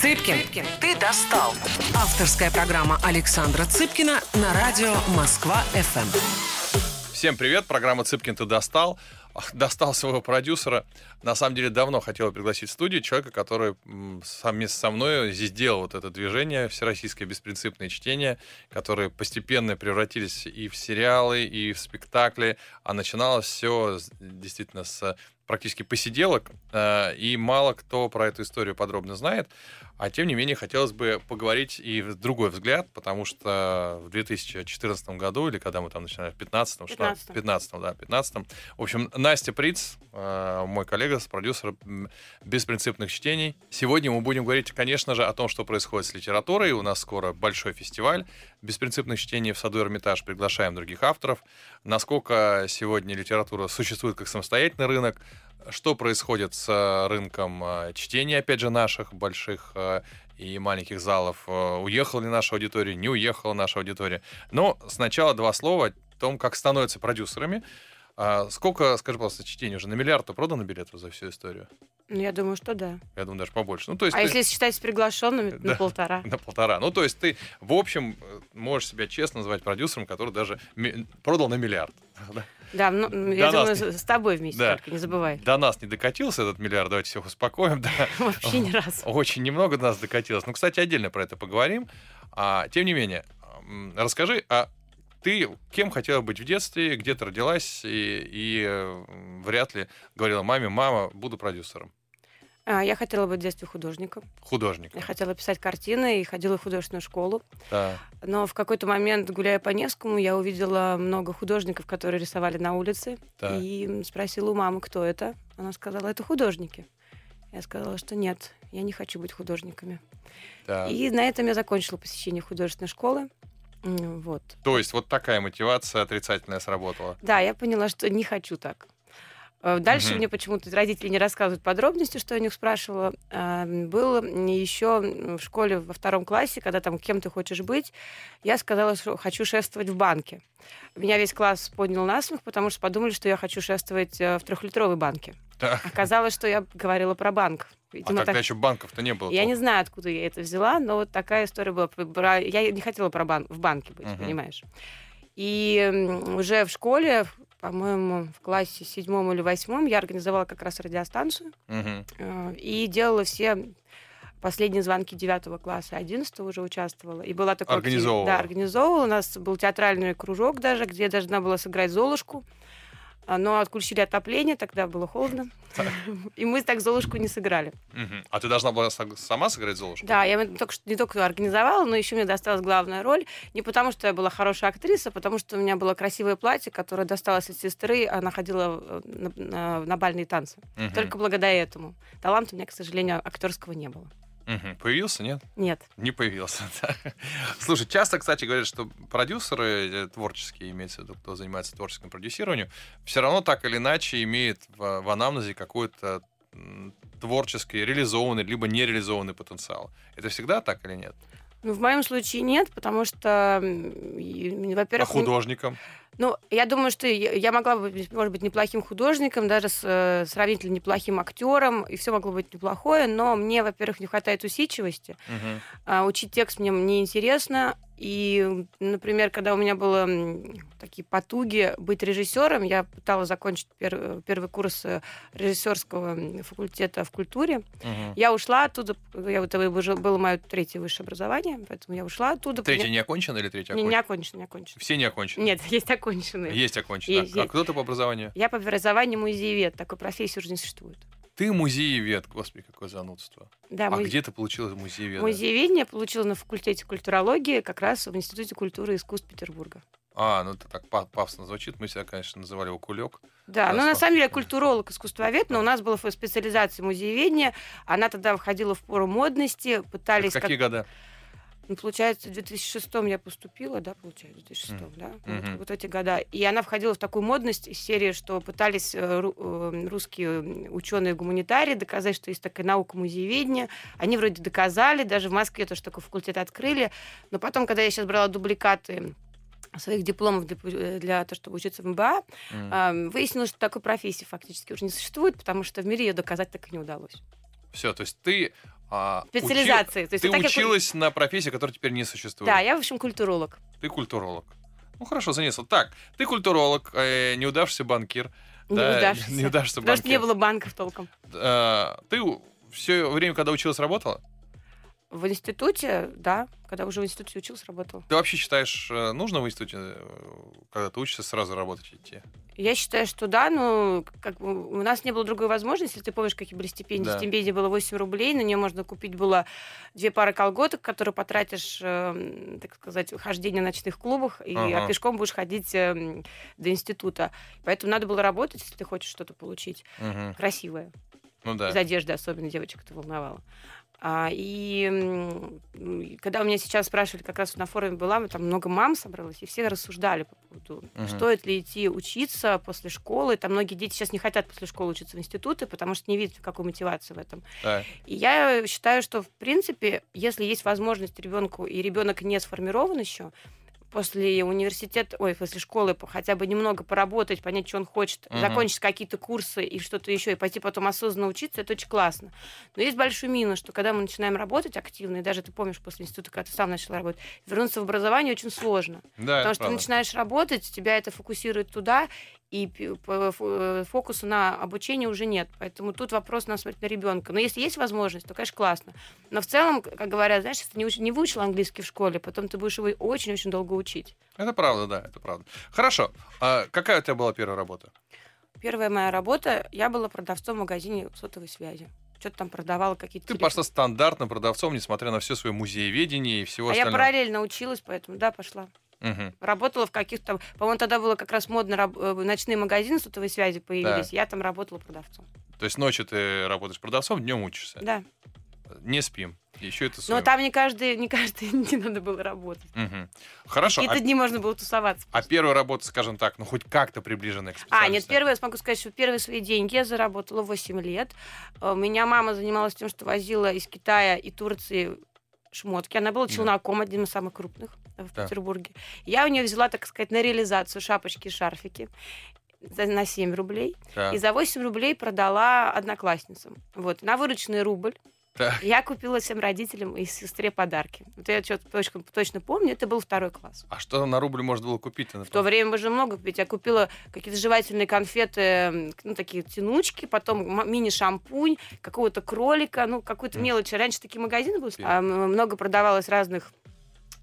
Цыпкин, ты достал. Авторская программа Александра Цыпкина на радио Москва-ФМ. Всем привет, программа «Цыпкин, ты достал». Достал своего продюсера. На самом деле, давно хотел пригласить в студию человека, который совместно со мной здесь делал вот это движение «Всероссийское беспринципное чтение», которые постепенно превратились и в сериалы, и в спектакли. А начиналось все действительно с практически посиделок, э, и мало кто про эту историю подробно знает. А тем не менее, хотелось бы поговорить и в другой взгляд, потому что в 2014 году, или когда мы там начинали, в 15 15 что 15 да, 15 В общем, Настя Приц, э, мой коллега, продюсер «Беспринципных чтений». Сегодня мы будем говорить, конечно же, о том, что происходит с литературой. У нас скоро большой фестиваль «Беспринципных чтений» в саду Эрмитаж. Приглашаем других авторов. Насколько сегодня литература существует как самостоятельный рынок, что происходит с рынком э, чтения, опять же, наших больших э, и маленьких залов. Э, уехала ли наша аудитория, не уехала наша аудитория. Но сначала два слова о том, как становятся продюсерами. А сколько, скажи, пожалуйста, чтений уже? На миллиард продано билетов за всю историю? Ну, я думаю, что да. Я думаю, даже побольше. Ну, то есть а ты... если считать с приглашенными, да, на полтора. На полтора. Ну, то есть ты, в общем, можешь себя честно называть продюсером, который даже продал на миллиард. Да, ну, я думаю, не... с тобой вместе да. только, не забывай. До нас не докатился этот миллиард, давайте всех успокоим. Да. Вообще ни разу. Очень немного до нас докатилось. Ну, кстати, отдельно про это поговорим. А, тем не менее, расскажи, а ты кем хотела быть в детстве, где ты родилась, и, и вряд ли говорила маме, мама, буду продюсером. А, я хотела быть в детстве художником. Художником. Я хотела писать картины и ходила в художественную школу. Да. Но в какой-то момент, гуляя по Невскому, я увидела много художников, которые рисовали на улице. Да. И спросила у мамы, кто это. Она сказала, это художники. Я сказала, что нет, я не хочу быть художниками. Да. И на этом я закончила посещение художественной школы. Вот. То есть вот такая мотивация отрицательная сработала? Да, я поняла, что не хочу так. Э, дальше угу. мне почему-то родители не рассказывают подробности, что я у них спрашивала. Было еще в школе во втором классе, когда там кем ты хочешь быть, я сказала, что хочу шествовать в банке. Меня весь класс поднял на смех, потому что подумали, что я хочу шествовать э, в трехлитровой банке. Да. Оказалось, что я говорила про банк. Видимо, а тогда так... еще банков-то не было. Я не знаю, откуда я это взяла, но вот такая история была. Я не хотела про бан... в банке быть, угу. понимаешь. И уже в школе, по-моему, в классе седьмом или восьмом я организовала как раз радиостанцию угу. и делала все последние звонки девятого класса, одиннадцатого уже участвовала. И была такой... Организовывала. Да, организовывала. У нас был театральный кружок даже, где я должна была сыграть Золушку. А, но отключили отопление, тогда было холодно. И мы так Золушку не сыграли. А ты должна была сама сыграть Золушку? Да, я только что не только организовала, но еще мне досталась главная роль. Не потому, что я была хорошая актриса, а потому что у меня было красивое платье, которое досталось от сестры, она ходила на бальные танцы. Только благодаря этому. Таланта у меня, к сожалению, актерского не было. Угу. Появился, нет? Нет. Не появился, да. Слушай, часто, кстати, говорят, что продюсеры э, творческие, имеется в виду, кто занимается творческим продюсированием, все равно так или иначе имеет в, в анамнезе какой-то творческий, реализованный, либо нереализованный потенциал. Это всегда так или нет? Ну, в моем случае нет, потому что, во-первых... А художникам? Ну, я думаю, что я могла быть, может быть, неплохим художником, даже с э, сравнительно неплохим актером, и все могло быть неплохое, но мне, во-первых, не хватает усидчивости. Угу. А, учить текст мне неинтересно, и, например, когда у меня было такие потуги быть режиссером, я пыталась закончить пер, первый курс э, режиссерского факультета в культуре. Угу. Я ушла оттуда, я, это было мое третье высшее образование, поэтому я ушла оттуда. Третье не окончено или третье окончено? Не, не окончено, не окончено. Все не окончены? Нет, есть оконченные. Есть оконченные. Есть, а, есть. кто ты по образованию? Я по образованию музеевед, такой профессии уже не существует. Ты музеевед, господи, какое занудство. Да, а музе... где ты получила музеевед? Музееведение получила на факультете культурологии, как раз в Институте культуры и искусств Петербурга. А, ну это так пафосно звучит. Мы себя, конечно, называли его кулек. Да, но ну, на самом деле я культуролог, искусствовед, но у нас была специализация музееведения. Она тогда входила в пору модности. Пытались... Это какие как... года? Ну, получается, в 2006 я поступила, да, получается, в 2006, mm. да, mm-hmm. вот, вот эти года. И она входила в такую модность из серии, что пытались э, э, русские ученые-гуманитарии доказать, что есть такая наука музееведения. Они вроде доказали, даже в Москве тоже такой факультет открыли. Но потом, когда я сейчас брала дубликаты своих дипломов для, э, для того, чтобы учиться в МБА, mm. выяснилось, что такой профессии фактически уже не существует, потому что в мире ее доказать так и не удалось. Все, то есть ты А, Специализации. учи- То есть Ты вот училась на профессии, которая теперь не существует. Да, я, в общем, культуролог. Ты культуролог. Ну хорошо, занесло. Так, ты культуролог, э, неудавшийся банкир. Не да, удавшийся. неудавшийся Потому что не банкир. было банков толком. Э, ты все время, когда училась, работала? В институте, да, когда уже в институте учился, работала. Ты вообще считаешь, э, нужно в институте, э, когда ты учишься, сразу работать идти? Я считаю, что да, но как бы у нас не было другой возможности. Если ты помнишь, какие были стипендии. Да. Стипендия была 8 рублей, на нее можно купить было две пары колготок, которые потратишь, э, так сказать, хождение в ночных клубах, и Ага. а пешком будешь ходить э, до института. Поэтому надо было работать, если ты хочешь что-то получить Мгм. красивое. Ну да. Из одежды особенно девочек это волновало. А, и когда у меня сейчас спрашивали, как раз на форуме была, там много мам собралось, и все рассуждали по поводу, Мгм. стоит ли идти учиться после школы. Там многие дети сейчас не хотят после школы учиться в институты, потому что не видят какой мотивации в этом. Да. И я считаю, что, в принципе, если есть возможность ребенку, и ребенок не сформирован еще, после университета, ой, после школы хотя бы немного поработать, понять, что он хочет, Мгм. закончить какие-то курсы и что-то еще, и пойти потом осознанно учиться, это очень классно. Но есть большой минус, что когда мы начинаем работать активно, и даже ты помнишь после института, когда ты сам начал работать, вернуться в образование очень сложно. Да, Потому что ты правда. начинаешь работать, тебя это фокусирует туда, и фокуса на обучение уже нет. Поэтому тут вопрос на смотреть на ребенка. Но если есть возможность, то, конечно, классно. Но в целом, как говорят, знаешь, если ты не, уч- не выучил английский в школе, потом ты будешь его очень-очень долго учить. Это правда, да, это правда. Хорошо. А какая у тебя была первая работа? Первая моя работа, я была продавцом в магазине сотовой связи. Что-то там продавала какие-то... Ты телефоны. пошла стандартным продавцом, несмотря на все свое музееведение и всего А я остального. параллельно училась, поэтому да, пошла. Мгм. Работала в каких-то... По-моему, тогда было как раз модно, раб- э, ночные магазины сотовой связи появились. Я там работала продавцом. То есть ночью ты работаешь продавцом, днем учишься. Да. Не спим. Еще это Но там не каждый, не каждый день надо было работать. Хорошо. Какие-то А, дни можно было тусоваться. а первая работа, скажем так, ну хоть как-то приближенная к А, специальности. нет, первое, я смогу сказать, что первые свои деньги я заработала 8 лет. Э, У меня мама занималась тем, что возила из Китая и Турции шмотки. Она была Да. челноком, одним из самых крупных в Да. Петербурге. Я у нее взяла, так сказать, на реализацию шапочки и шарфики на 7 рублей. Да. И за 8 рублей продала одноклассницам. Вот. На вырученный рубль Так. я купила всем родителям и сестре подарки. Вот я что-то точно, точно помню, это был второй класс. А что на рубль можно было купить? В то время можно много купить. Я купила какие-то жевательные конфеты, ну, такие тянучки, потом мини-шампунь, какого-то кролика, ну, какую-то мелочь. Раньше такие магазины были. А, много продавалось разных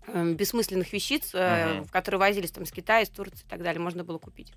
бессмысленных вещиц, э, в которые возились там из Китая, из Турции и так далее. Можно было купить.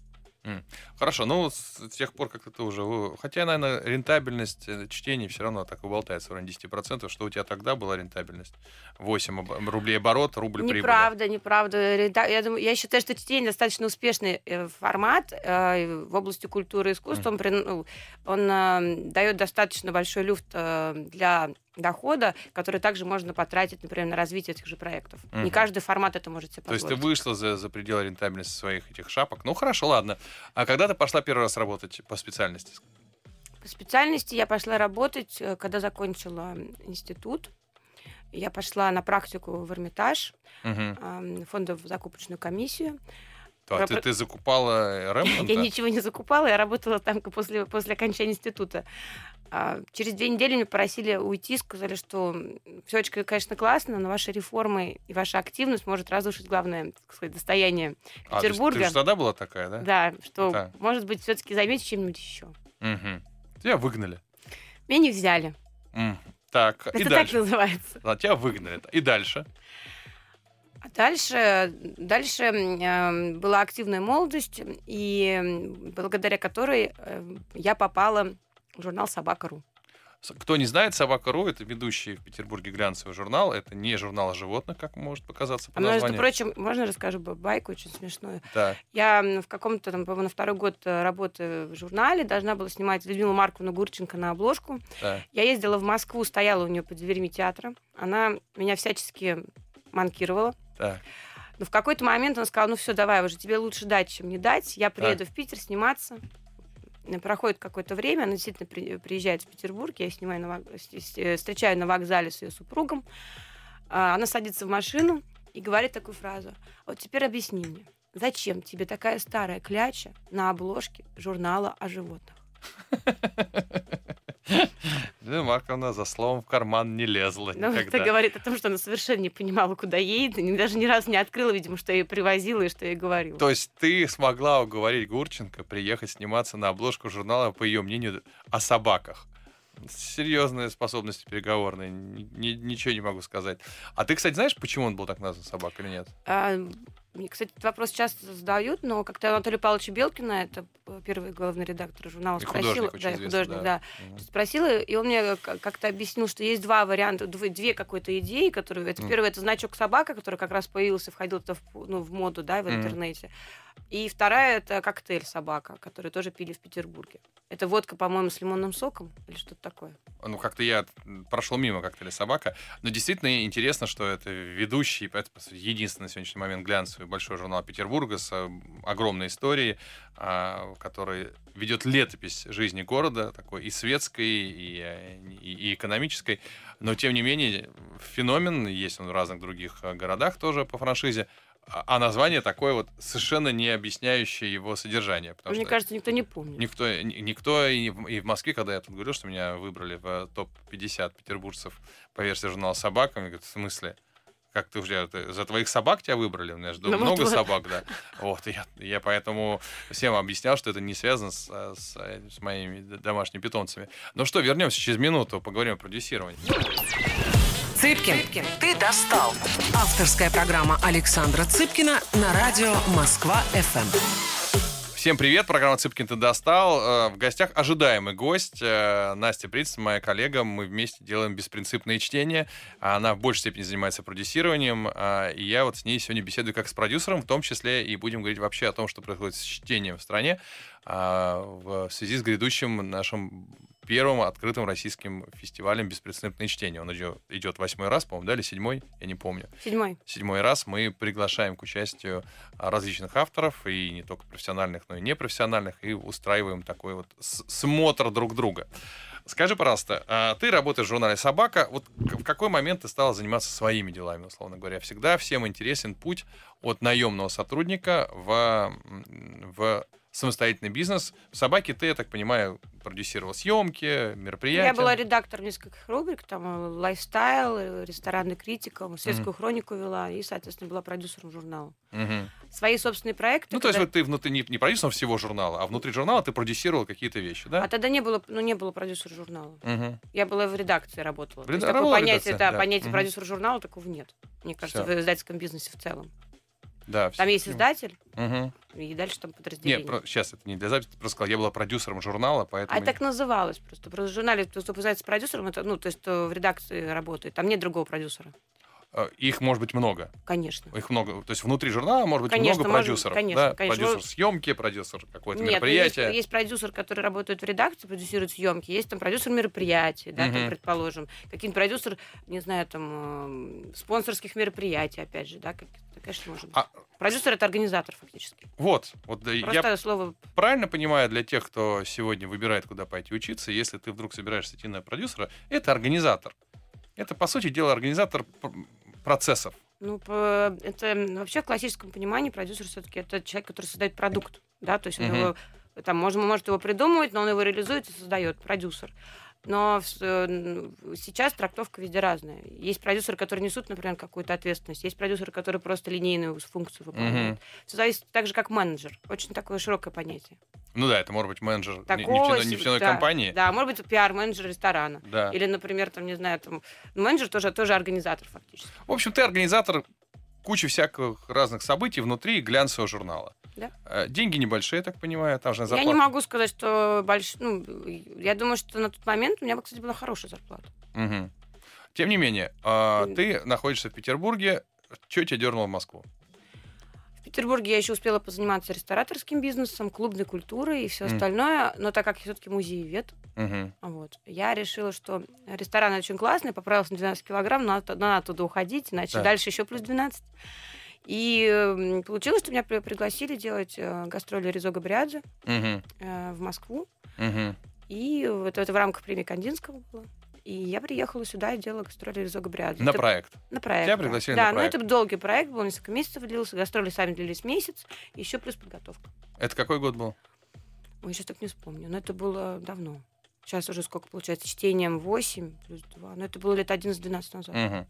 Хорошо, ну с тех пор как ты уже... вы- Хотя, наверное, рентабельность э, чтения все равно так и болтается в районе 10%. Что у тебя тогда была рентабельность? 8 об- рублей оборот, рубль прибыли. Неправда, неправда. Рента- Я, думаю, я считаю, что чтение достаточно успешный э, формат э, в области культуры и искусства. Он, прин- ну, он э, дает достаточно большой люфт э, для дохода, который также можно потратить, например, на развитие этих же проектов. Не Мгм. каждый формат это может себе То есть ты позволить. вышла за, за пределы рентабельности своих этих шапок. Ну, хорошо, ладно. А когда ты пошла первый раз работать по специальности? По специальности я пошла работать, э, когда закончила институт. Я пошла на практику в Эрмитаж, э, фондовую закупочную комиссию. То, ты, Про- ты закупала Рэмпонта? Я ничего не закупала, я работала там после, после окончания института. А, Через две недели меня попросили уйти, сказали, что все очень, конечно, классно, но ваши реформы и ваша активность может разрушить главное, так сказать, достояние А, то есть Петербурга. ты же тогда была такая, да? Да, что, Да. может быть, все-таки займете чем-нибудь еще. Мгм. Тебя выгнали. Меня не взяли. М. Так, и Это так дальше. называется. А, тебя выгнали. И дальше. А дальше, дальше э, была активная молодость, и благодаря которой э, я попала журнал «Собака.ру». Кто не знает, Собака.ру это ведущий в Петербурге глянцевый журнал. Это не журнал о животных, как может показаться по А между названию. прочим, можно расскажу байку очень смешную? Да. Я в каком-то, там, по-моему, на второй год э, работы в журнале должна была снимать Людмилу Марковну Гурченко на обложку. да. Я ездила в Москву, стояла у нее под дверьми театра. Она меня всячески манкировала. Так. Но в какой-то момент она сказала, ну все, давай уже, тебе лучше дать, чем не дать. Я приеду в Питер сниматься. Проходит какое-то время, она действительно при- приезжает в Петербург, я снимаю на вок- э, встречаю на вокзале с ее супругом. А, Она садится в машину и говорит такую фразу. Вот теперь объясни мне, зачем тебе такая старая кляча на обложке журнала о животных? Елена Марковна за словом в карман не лезла Ну, никогда. это говорит о том, что она совершенно не понимала, куда едет, и даже ни разу не открыла, видимо, что я ей привозила и что я ей говорила. То есть ты смогла уговорить Гурченко приехать сниматься на обложку журнала, по ее мнению, о собаках. Серьезные способности переговорные, ни- ни- ничего не могу сказать. А ты, кстати, знаешь, почему он был так назван собака или нет? А, мне, кстати, этот вопрос часто задают, но как-то Анатолия Павловича Белкина, это э, первый главный редактор журнала, И спросила, художник да, художник, да. да, Мгм. спросила, и он мне как-то объяснил, что есть два варианта, дв- две какой-то идеи, которые... Это Мгм. первый, это значок собака, который как раз появился, входил в, ну, в моду, да, в Мгм. интернете. И вторая, это коктейль собака, который тоже пили в Петербурге. Это водка, по-моему, с лимонным соком или что-то такое. Ну, как-то я прошел мимо как-то или собака. Но действительно интересно, что это ведущий, это, единственный на сегодняшний момент глянцевый большой журнал Петербурга с э, огромной историей, а, в которой ведет летопись жизни города, такой и светской, и, и, и экономической. Но, тем не менее, феномен, есть он в разных других городах тоже по франшизе, а название такое вот совершенно не объясняющее его содержание. потому Мне что- кажется, никто не помнит. Никто, ни- никто и в, Москве, когда я тут говорил, что меня выбрали в э, топ-50 петербуржцев по версии журнала «Собака», мне говорят, в смысле? Как ты уже, за твоих собак тебя выбрали? У меня же Ну, много вот. собак, да. Вот, я, я поэтому всем объяснял, что это не связано с, э, с, э, с моими домашними питомцами. Ну что, вернемся через минуту, поговорим о продюсировании. Цыпкин, ты достал. Авторская программа Александра Цыпкина на радио Москва-ФМ. Всем привет, программа «Цыпкин ты достал». Э, В гостях ожидаемый гость э, Настя Приц, моя коллега. Мы вместе делаем беспринципные чтения. Она в большей степени занимается продюсированием. а, И я вот с ней сегодня беседую как с продюсером, в том числе и будем говорить вообще о том, что происходит с чтением в стране в связи с грядущим нашим первым открытым российским фестивалем «Беспрецедентное чтение». Он идет, идет восьмой раз, по-моему, да, или седьмой? Я не помню Седьмой. седьмой раз мы приглашаем к участию а, различных авторов, и не только профессиональных, но и непрофессиональных, и устраиваем такой вот смотр друг друга. Скажи, пожалуйста, а ты работаешь в журнале «Собака». Вот в какой момент ты стала заниматься своими делами, условно говоря? Всегда всем интересен путь от наемного сотрудника в, в самостоятельный бизнес. В «Собаке» ты, я так понимаю, продюсировал съемки, мероприятия. Я была редактором нескольких рубрик, там э, лайфстайл, э, ресторанный критика, светскую хронику вела и, соответственно, была продюсером журнала. Мгм. Свои собственные проекты. Ну, то есть когда- вот ты внутри, не, не продюсером всего журнала, а внутри журнала ты продюсировал какие-то вещи, да? А тогда не было, ну, не было продюсера журнала. Мгм. Я была в редакции, работала. В То есть такое понятие, да, да. понятие Мгм. продюсера журнала такого нет. Мне кажется, Всё. в издательском бизнесе в целом. Да, Там всё. есть издатель, Мгм. и дальше там подразделение. сейчас это не для записи, ты просто сказал, я была продюсером журнала, поэтому... А так называлось просто. Просто в журнале, кто называется продюсером, это, ну, то есть кто в редакции работает. Там нет другого продюсера. Э, Их может быть много. Конечно. Их много. То есть внутри журнала может быть Конечно, много может- продюсеров. конечно, да? конечно. Продюсер съемки, продюсер какое-то Нет, мероприятие. Есть, есть продюсер, который работает в редакции, продюсирует съемки, есть там продюсер мероприятий, да, там, Мгм. предположим, какие-нибудь продюсер, не знаю, там э, спонсорских мероприятий, опять же, да, как, конечно, может быть. А, Продюсер это организатор фактически. вот, вот Просто я слово правильно понимаю для тех, кто сегодня выбирает, куда пойти учиться, если ты вдруг собираешься идти на продюсера, это организатор. Это, по сути дела, организатор процессов. Ну, это вообще в классическом понимании продюсер все-таки это человек, который создает продукт, да, то есть он Мгм. его, там, можно, может его придумывать, но он его реализует и создает, продюсер. Но э, сейчас трактовка везде разная. Есть продюсеры, которые несут, например, какую-то ответственность. Есть продюсеры, которые просто линейную функцию выполняют. Мгм. Все зависит так же, как менеджер. Очень такое широкое понятие. Ну да, это может быть менеджер не- Такого нефтяной, нефтяной да, компании. Да, может быть, пиар-менеджер ресторана. Да. Или, например, там, не знаю, там, ну, менеджер тоже, тоже организатор фактически. В общем, ты организатор кучи всяких разных событий внутри глянцевого журнала. Да. Э, Деньги небольшие, я так понимаю, там же Я зарплата. не могу сказать, что больш... ну, я думаю, что на тот момент у меня, кстати, была хорошая зарплата. Мгм. Тем не менее, а, ты находишься в Петербурге. Что тебя дернуло в Москву? В Петербурге я еще успела позаниматься рестораторским бизнесом, клубной культурой и все Мгм. остальное. Но так как я все-таки музеевед, Мгм. вот, я решила, что ресторан очень классный, поправилась на 12 килограмм, но надо, надо оттуда уходить, иначе Да. дальше еще плюс 12. И получилось, что меня при- пригласили делать э, гастроли Резо Габриадзе Мгм. э, в Москву. Мгм. И вот это в рамках премии Кандинского было. И я приехала сюда и делала гастроли Резо Габриадзе. На Это проект. На проект. Тебя да. пригласили да, на но проект. это долгий проект, был несколько месяцев длился, гастроли сами длились месяц, еще плюс подготовка. Это какой год был? Ой, сейчас так не вспомню, но это было давно. Сейчас уже сколько получается? Чтением 8 плюс 2. Но это было лет 11-12 назад. Мгм.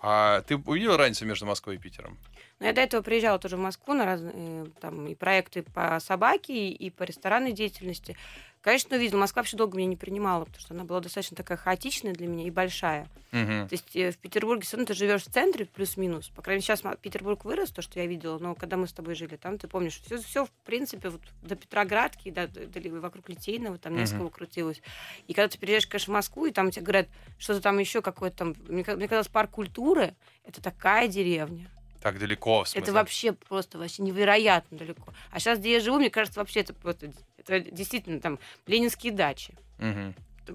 А ты увидел разницу между Москвой и Питером? Но я до этого приезжала тоже в Москву на разные э, там и проекты по собаке, и по ресторанной деятельности. Конечно, увидела. Москва вообще долго меня не принимала, потому что она была достаточно такая хаотичная для меня и большая. Мгм. То есть э, в Петербурге все равно ты живешь в центре плюс-минус. По крайней мере, сейчас Петербург вырос, то, что я видела, но когда мы с тобой жили там, ты помнишь, все, все в принципе, вот до Петроградки, до, до ли- вокруг Литейного, там несколько крутилось. И когда ты переезжаешь, конечно, в Москву, и там тебе говорят, что-то там еще какое-то там... Мне, мне казалось, парк культуры — это такая деревня. Так далеко? Это вообще просто вообще невероятно далеко. А сейчас, где я живу, мне кажется, вообще это, просто- это действительно там ленинские дачи.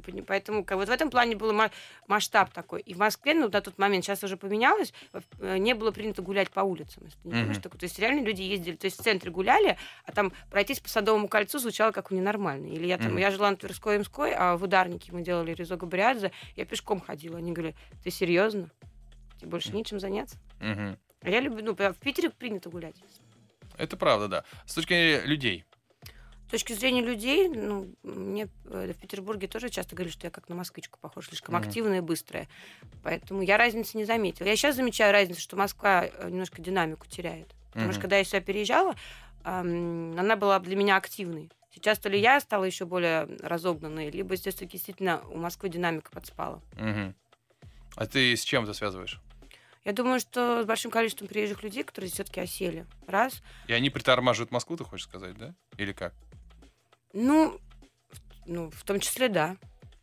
Пони- Поэтому как, вот в этом плане был ма- масштаб такой. И в Москве, ну, на тот момент, сейчас уже поменялось, э, не было принято гулять по улицам. если не такое. То есть реально люди ездили, то есть в центре гуляли, а там пройтись по Садовому кольцу звучало как ненормально. Или я там, Мгм. я жила на Тверской и Имской, а в Ударнике мы делали Резо Габриадзе, я пешком ходила. Они говорили, ты серьезно? Тебе больше нечем заняться? Мгм. А я люблю, ну, в Питере принято гулять. Это правда, да. С точки зрения людей. С точки зрения людей, ну, мне э, в Петербурге тоже часто говорили, что я как на москвичку похожа, слишком Мгм. активная и быстрая. Поэтому я разницы не заметила. Я сейчас замечаю разницу, что Москва э, немножко динамику теряет. Потому Мгм. что когда я сюда переезжала, она была для меня активной. Сейчас то ли я стала еще более разогнанной, либо здесь таки действительно у Москвы динамика подспала. Мгм. А ты с чем это связываешь? Я думаю, что с большим количеством приезжих людей, которые все-таки осели. Раз. И они притормаживают Москву, ты хочешь сказать, да? Или как? Ну, ну, в том числе, да.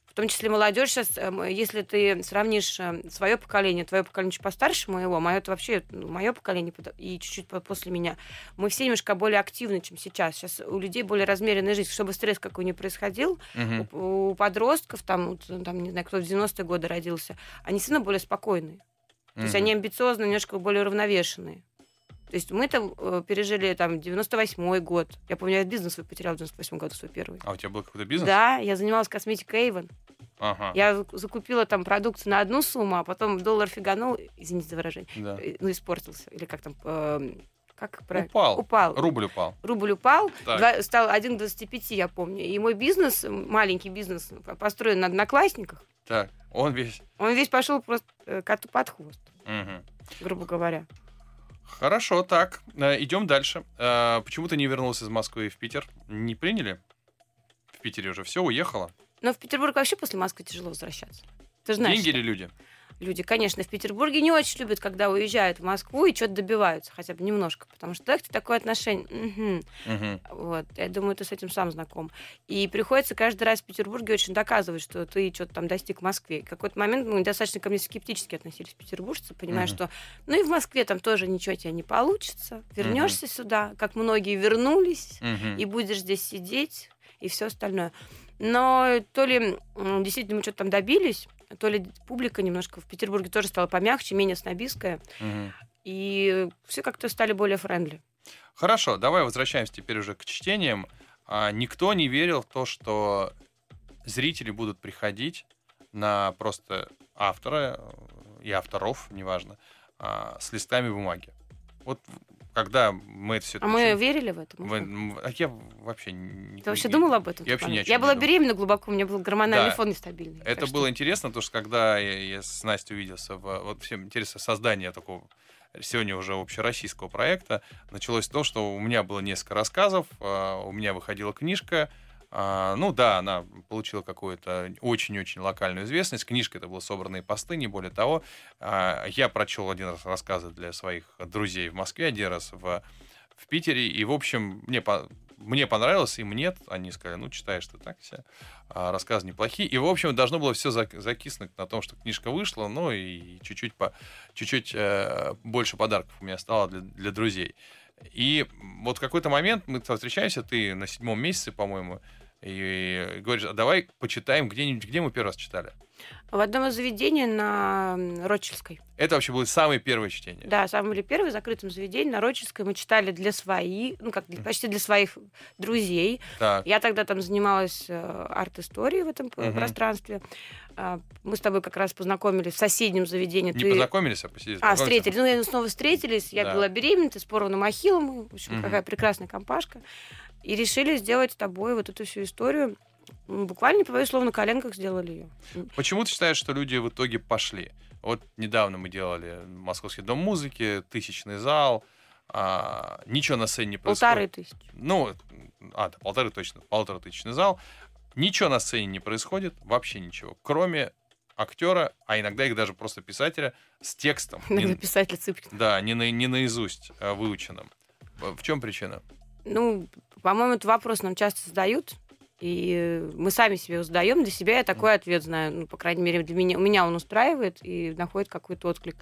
В том числе молодежь сейчас, если ты сравнишь свое поколение, твое поколение чуть постарше моего, мое это вообще мое поколение и чуть-чуть по- после меня, мы все немножко более активны, чем сейчас. Сейчас у людей более размеренная жизнь, чтобы стресс какой не происходил. Мгм. У, у подростков, там, там, не знаю, кто в 90-е годы родился, они сильно более спокойные. То есть Мгм. они амбициозные, немножко более уравновешенные. То есть мы там э, пережили там 98-й год. Я помню, я бизнес свой потеряла в 98 году свой первый. А у тебя был какой-то бизнес? Да, я занималась косметикой Avon. Ага. Я зак- закупила там продукцию на одну сумму, а потом доллар фиганул, извините за выражение, Да. э, ну, испортился. Или как там, эм, как правильно? Упал. Упал. Рубль упал. Рубль упал, Так. два- стал 1 к 25, я помню. И мой бизнес, маленький бизнес, по- построен на одноклассниках, Так, он весь... он весь пошел просто э, коту под хвост, Мгм. грубо говоря. Хорошо, так, э, идем дальше. Э, Почему ты не вернулся из Москвы в Питер? Не приняли? В Питере уже все, уехала. Но в Петербург вообще после Москвы тяжело возвращаться. Ты же знаешь, Деньги или люди? Люди, конечно, в Петербурге не очень любят, когда уезжают в Москву и что-то добиваются, хотя бы немножко, потому что так такое отношение. Мгм. Мгм. Вот, я думаю, ты с этим сам знаком. И приходится каждый раз в Петербурге очень доказывать, что ты что-то там достиг в Москве. В какой-то момент мы достаточно ко мне скептически относились петербуржцы, понимая, Мгм. что ну и в Москве там тоже ничего тебе не получится. Вернешься сюда, как многие вернулись, Мгм. и будешь здесь сидеть, и все остальное. Но то ли действительно мы что-то там добились, то ли публика немножко в Петербурге тоже стала помягче, менее снобистская, Мгм. и все как-то стали более френдли. Хорошо, давай возвращаемся теперь уже к чтениям. А, Никто не верил в то, что зрители будут приходить на просто автора э, и авторов, неважно, а, с листками бумаги. Вот когда мы это все... А мы верили в это? Вы- м, а я вообще не... Ты вообще не- думал об этом? Я вообще ни о Я чем была не думал. беременна глубоко, у меня был гормональный Да. фон нестабильный. Это что- было интересно, потому что когда я, я с Настей увиделся, в, вот всем интересно создание такого сегодня уже общероссийского проекта, началось то, что у меня было несколько рассказов, а, у меня выходила книжка, ну да, она получила какую-то очень-очень локальную известность. Книжка это были собранные посты, не более того. А, Я прочел один раз рассказы для своих друзей в Москве, один раз в, в Питере. И, в общем, мне, по- мне понравилось, им нет. Они сказали, ну, читаешь ты так все. Рассказы неплохие. И, в общем, должно было все закиснуть на том, что книжка вышла, ну, и чуть-чуть, по, чуть-чуть э, больше подарков у меня стало для, для друзей. И вот в какой-то момент мы встречаемся, ты на седьмом месяце, по-моему, и говоришь, а давай почитаем где-нибудь, где мы первый раз читали. В одном из заведений на Рочельской. Это вообще было самое первое чтение. Да, самое были первые в закрытом заведении на Рочельской. Мы читали для своих, ну как, для- почти для своих друзей. Так. Я тогда там занималась э, арт-историей в этом Мгм. пространстве. А, Мы с тобой как раз познакомились в соседнем заведении. Не Ты- познакомились, а посидели. А, встретились. Ну, и снова встретились. Я Да. была беременна, ты с порванным ахиллом. В общем, Мгм. какая прекрасная компашка. И решили сделать с тобой вот эту всю историю. Буквально, побоюсь, словно на коленках сделали ее. Почему ты считаешь, что люди в итоге пошли? Вот недавно мы делали Московский дом музыки, тысячный зал, а, ничего на сцене не Полторы происходит. тысячи. Ну, а, да, полторы точно, полтора тысячный зал. Ничего на сцене не происходит, вообще ничего, кроме актера, а иногда их даже просто писателя с текстом. Иногда Не- писатель Цыпкин. да, не, на, не наизусть а, выученным. В чем причина? Ну, по-моему, этот вопрос нам часто задают, и мы сами себе его задаем. Для себя я такой ответ знаю. Ну, по крайней мере, для меня, у меня он устраивает и находит какой-то отклик.